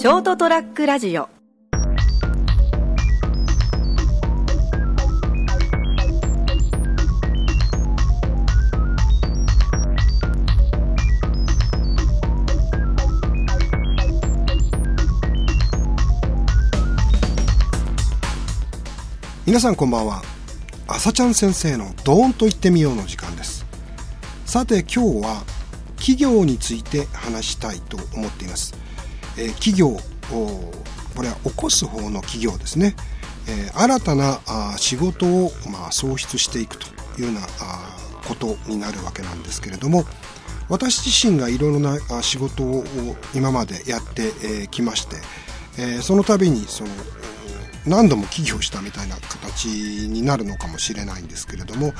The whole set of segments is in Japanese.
ショートトラックラジオ。皆さんこんばんは。朝ちゃん先生のドーンと言ってみようの時間です。さて今日は企業について話したいと思っています、え企業これは起こす方の企業ですね、え新たなあ仕事を、まあ、創出していくというようなあことになるわけなんですけれども私自身がいろいろな仕事を今までやってきまして、えその度にその何度も起業したみたいな形になるのかもしれないんですけれども、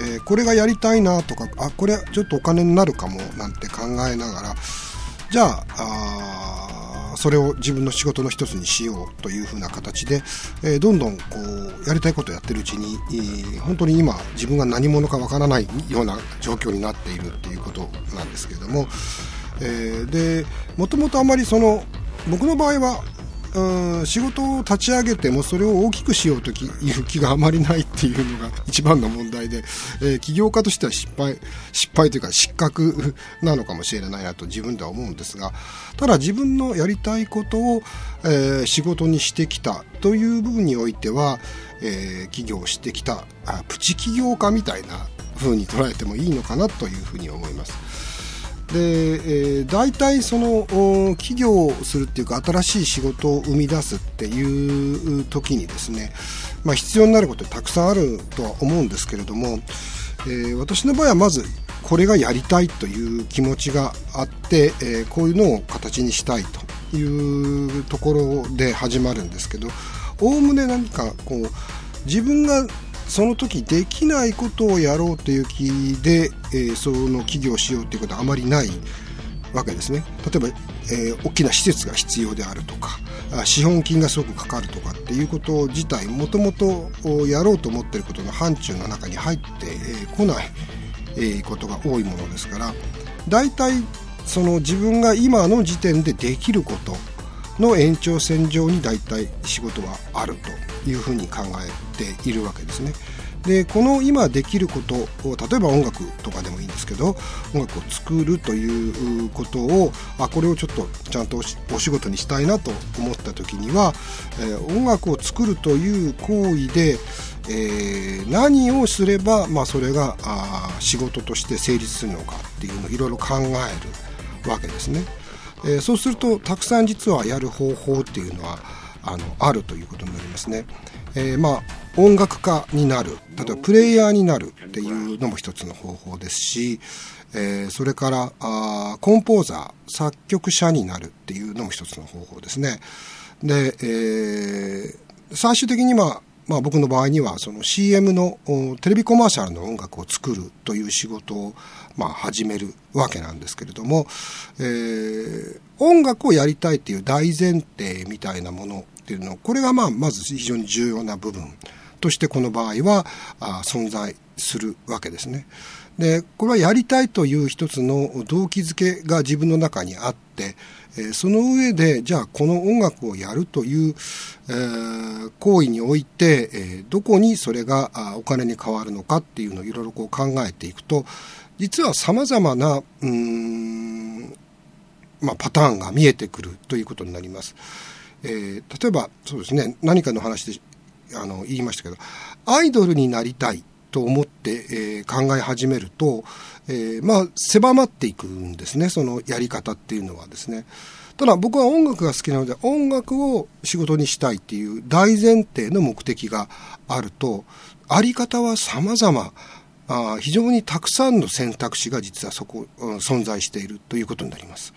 えこれがやりたいなとかあこれはちょっとお金になるかもなんて考えながらじゃああそれを自分の仕事の一つにしようというふうな形で、えーどんどんこうやりたいことをやってるうちに、えー本当に今自分が何者かわからないような状況になっているっていうことなんですけれども、えーでもともとあまりその僕の場合はうん仕事を立ち上げてもそれを大きくしようという気があまりないっていうのが一番の問題で、えー起業家としては失敗失敗というか失格なのかもしれないなと自分では思うんですがただ自分のやりたいことを、えー仕事にしてきたという部分においては、えー起業してきたあプチ起業家みたいな風に捉えてもいいのかなというふうに思います。で、えー大体そのお企業するっていうか新しい仕事を生み出すっていう時にですね、まあ、必要になることたくさんあるとは思うんですけれども、えー私の場合はまずこれがやりたいという気持ちがあって、えーこういうのを形にしたいというところで始まるんですけどおおむね何かこう自分がその時できないことをやろうという気で、えーその起業しようということはあまりないわけですね。例えば、えー大きな施設が必要であるとかあ資本金がすごくかかるとかっていうこと自体もともとやろうと思っていることの範疇の中に入ってえーこない、えことが多いものですから大体その自分が今の時点でできることの延長線上に大体仕事はあるというふうに考えているわけですね。でこの今できることを例えば音楽とかでもいいんですけど音楽を作るということをあこれをちょっとちゃんとお仕事にしたいなと思った時には、えー音楽を作るという行為で、えー何をすれば、まあ、それがあ仕事として成立するのかっていうのをいろいろ考えるわけですね。えーそうするとたくさん実はやる方法っていうのはあのあるということになりますね。えーまあ音楽家になる例えばプレイヤーになるっていうのも一つの方法ですし、えーそれからあコンポーザー作曲者になるっていうのも一つの方法ですね。で、えー最終的にはまあ、僕の場合にはその CM のテレビコマーシャルの音楽を作るという仕事をまあ始めるわけなんですけれども、えー音楽をやりたいっていう大前提みたいなものっていうのこれがまあまず非常に重要な部分としてこの場合はあ存在するわけですね。でこれはやりたいという一つの動機づけが自分の中にあって、えその上でじゃあこの音楽をやるという、えー行為において、えーどこにそれがあお金に変わるのかっていうのをいろいろこう考えていくと実はさまざまな、ま、パターンが見えてくるということになります。えー例えばそうですね何かの話であの言いましたけどアイドルになりたいと思って、えー考え始めると、えーまあ狭まっていくんですねそのやり方っていうのはですね。ただ僕は音楽が好きなので音楽を仕事にしたいっていう大前提の目的があるとあり方は様々あ非常にたくさんの選択肢が実はそこ、うん存在しているということになります。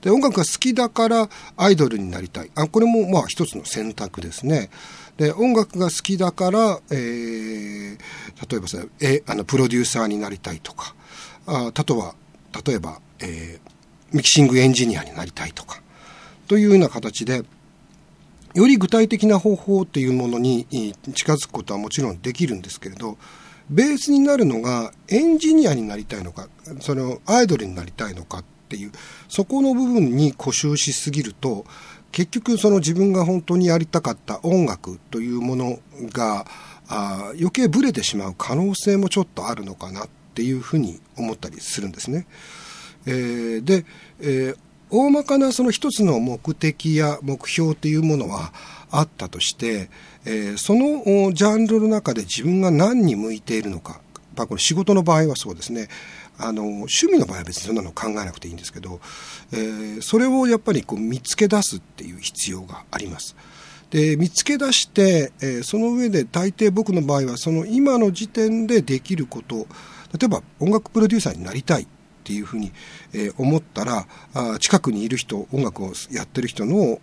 で音楽が好きだからアイドルになりたい。あこれもまあ一つの選択ですね。で音楽が好きだから、えー例えばさえあのプロデューサーになりたいとかああとは例えば、えーミキシングエンジニアになりたいとかというような形でより具体的な方法というものに近づくことはもちろんできるんですけれどベースになるのがエンジニアになりたいのかそのアイドルになりたいのかっていうそこの部分に固執しすぎると結局その自分が本当にやりたかった音楽というものがあ余計ブレてしまう可能性もちょっとあるのかなっていうふうに思ったりするんですね。えー、で、えー、大まかなその一つの目的や目標というものはあったとして、えー、そのジャンルの中で自分が何に向いているのか、まあ、これ仕事の場合はそうですね、あの趣味の場合は別にそんなの考えなくていいんですけど、えー、それをやっぱりこう見つけ出すっていう必要があります。で見つけ出して、えー、その上で大抵僕の場合はその今の時点でできること例えば音楽プロデューサーになりたいっていうふうに、えー、思ったらあ近くにいる人音楽をやってる人のを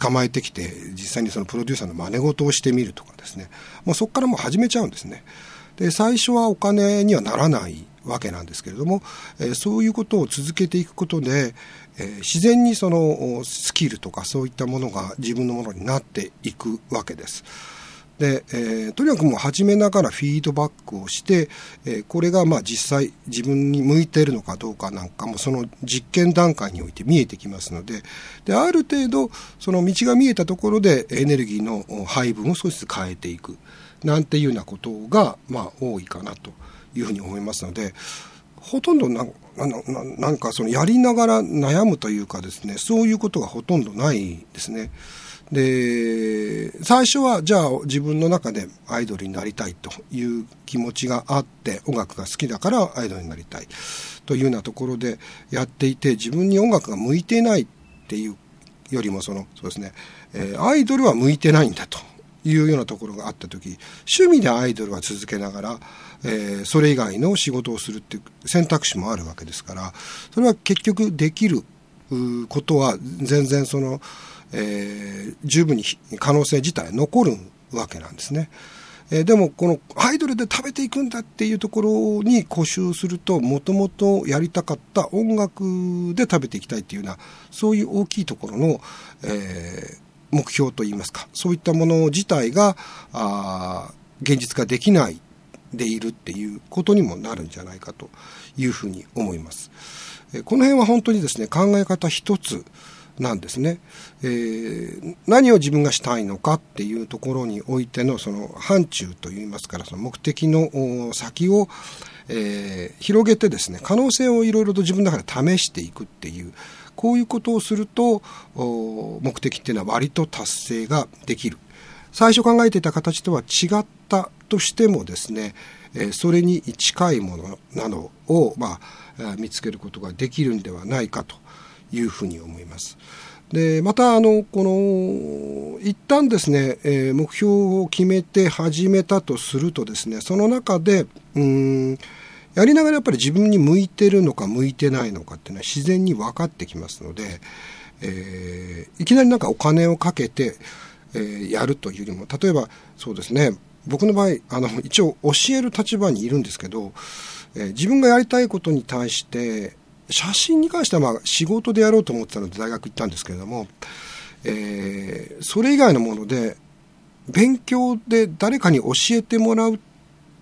捕まえてきて実際にそのプロデューサーの真似事をしてみるとかですねもうそこからもう始めちゃうんですね。で最初はお金にはならないわけなんですけれども、えー、そういうことを続けていくことで、えー、自然にそのスキルとかそういったものが自分のものになっていくわけです。で、えー、とにかくもう始めながらフィードバックをして、えー、これがまあ実際自分に向いているのかどうかなんかもその実験段階において見えてきますので、で、ある程度その道が見えたところでエネルギーの配分を少しずつ変えていく、なんていうようなことがまあ多いかなというふうに思いますので、ほとんどななななんかそのやりながら悩むというかですね、そういうことがほとんどないですね。で、最初はじゃあ自分の中でアイドルになりたいという気持ちがあって、音楽が好きだからアイドルになりたいというようなところでやっていて、自分に音楽が向いていないっていうよりもその、そうですね、えー、アイドルは向いてないんだというようなところがあった時、趣味でアイドルは続けながら、えー、それ以外の仕事をするっていう選択肢もあるわけですから、それは結局できることは全然その、えー、十分に可能性自体残るわけなんですね。えー、でもこのアイドルで食べていくんだっていうところに固執するともともとやりたかった音楽で食べていきたいっていうようなそういう大きいところの、えー、目標といいますかそういったもの自体があ現実化できないでいるっていうことにもなるんじゃないかというふうに思います。この辺は本当にですね考え方一つなんですね、えー、何を自分がしたいのかっていうところにおいてのその範疇といいますからその目的の先を、えー、広げてですね可能性をいろいろと自分の中で試していくっていうこういうことをすると目的っていうのは割と達成ができる。最初考えていた形とは違ったとしてもですねそれに近いものなどを、まあ、見つけることができるんではないかと。いうふうに思います。でまたあのこの一旦ですね、えー、目標を決めて始めたとするとですねその中でうんやりながらやっぱり自分に向いてるのか向いてないのかっていうのは自然に分かってきますので、えー、いきなりなんかお金をかけて、えー、やるというよりも例えばそうですね僕の場合あの一応教える立場にいるんですけど、えー、自分がやりたいことに対して写真に関してはまあ仕事でやろうと思ってたので大学行ったんですけれども、えー、それ以外のもので勉強で誰かに教えてもらっ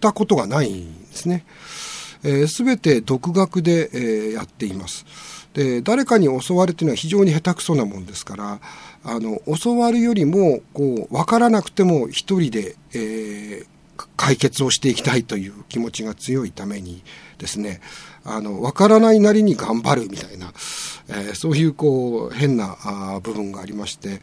たことがないんですね。す、えー、べ、て独学で、えー、やっています。で、誰かに教わるというのは非常に下手くそなもんですから、あの、教わるよりも、こう、わからなくても一人で、えー、解決をしていきたいという気持ちが強いためにですね、あの、わからないなりに頑張るみたいな、えー、そういうこう、変なあ部分がありまして、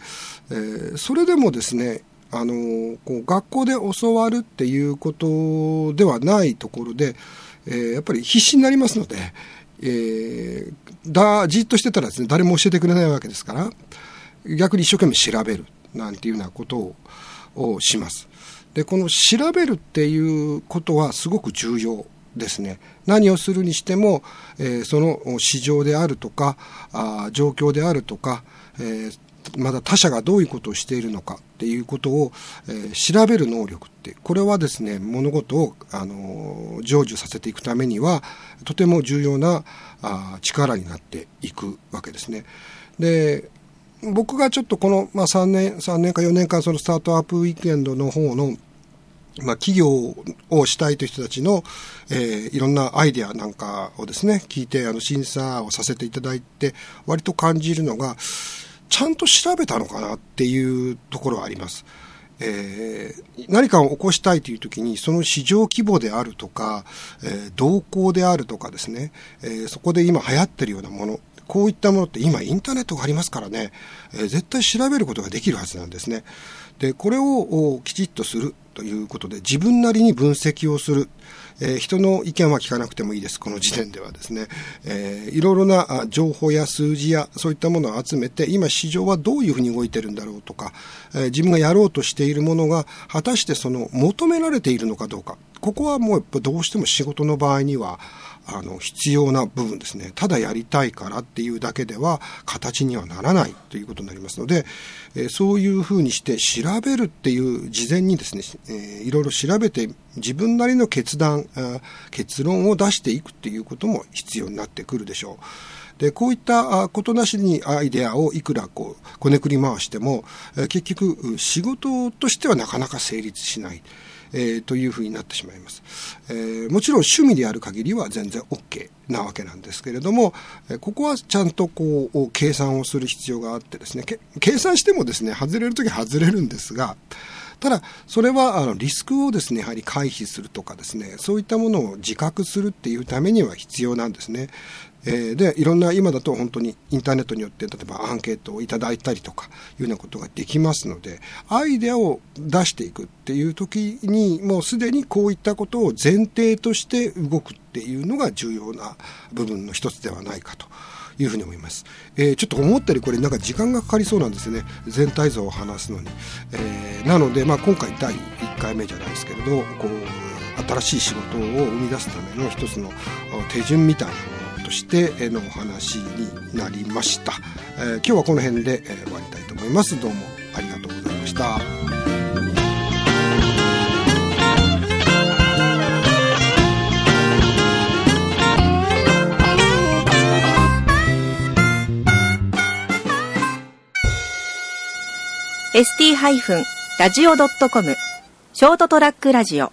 えー、それでもですね、あの、こう学校で教わるっていうことではないところで、えー、やっぱり必死になりますので、え、だ、じっとしてたらですね、誰も教えてくれないわけですから、逆に一生懸命調べるなんていうようなことをします。で、この調べるっていうことはすごく重要ですね。何をするにしても、えー、その市場であるとか、あ状況であるとか、えー、まだ他者がどういうことをしているのかっていうことを、えー、調べる能力って、これはですね、物事を、あのー、成就させていくためには、とても重要なあ力になっていくわけですね。で、僕がちょっとこの、まあ、3年、3年か4年間そのスタートアップウィークエンドの方のまあ、企業をしたいという人たちの、えー、いろんなアイデアなんかをですね、聞いて、あの、審査をさせていただいて、割と感じるのが、ちゃんと調べたのかなっていうところはあります。えー、何かを起こしたいという時に、その市場規模であるとか、えー、動向であるとかですね、えー、そこで今流行ってるようなもの、こういったものって今インターネットがありますからね、えー、絶対調べることができるはずなんですね。で、これをきちっとするということで、自分なりに分析をする。えー、人の意見は聞かなくてもいいです。この時点ではですね。えー、いろいろな情報や数字やそういったものを集めて、今市場はどういうふうに動いてるんだろうとか、えー、自分がやろうとしているものが果たしてその求められているのかどうか。ここはもうどうしても仕事の場合には、あの必要な部分ですねただやりたいからっていうだけでは形にはならないということになりますので、えー、そういうふうにして調べるっていう事前にですね、えー、いろいろ調べて自分なりの決断結論を出していくっていうことも必要になってくるでしょう。でこういったことなしにアイデアをいくらこうこねくり回しても結局仕事としてはなかなか成立しない。えー、というふうになってしまいます、えー、もちろん趣味である限りは全然 OK なわけなんですけれども、ここはちゃんとこう計算をする必要があってですね計算してもですね外れるときは外れるんですがただ、それはあのリスクをですね、やはり回避するとかですね、そういったものを自覚するっていうためには必要なんですね。えー、でいろんな今だと本当にインターネットによって例えばアンケートをいただいたりとかいうようなことができますのでアイデアを出していくっていう時にもうすでにこういったことを前提として動くっていうのが重要な部分の一つではないかと。いうふうに思います、えー、ちょっと思ったよりこれなんか時間がかかりそうなんですよね。全体像を話すのに、えー、なので、まあ、今回第1回目じゃないですけれどこう新しい仕事を生み出すための一つの手順みたいなものしてのお話になりました、えー、今日はこの辺で、え終わりたいと思います。どうもありがとうございました。ST-radio.com ショートトラックラジオ。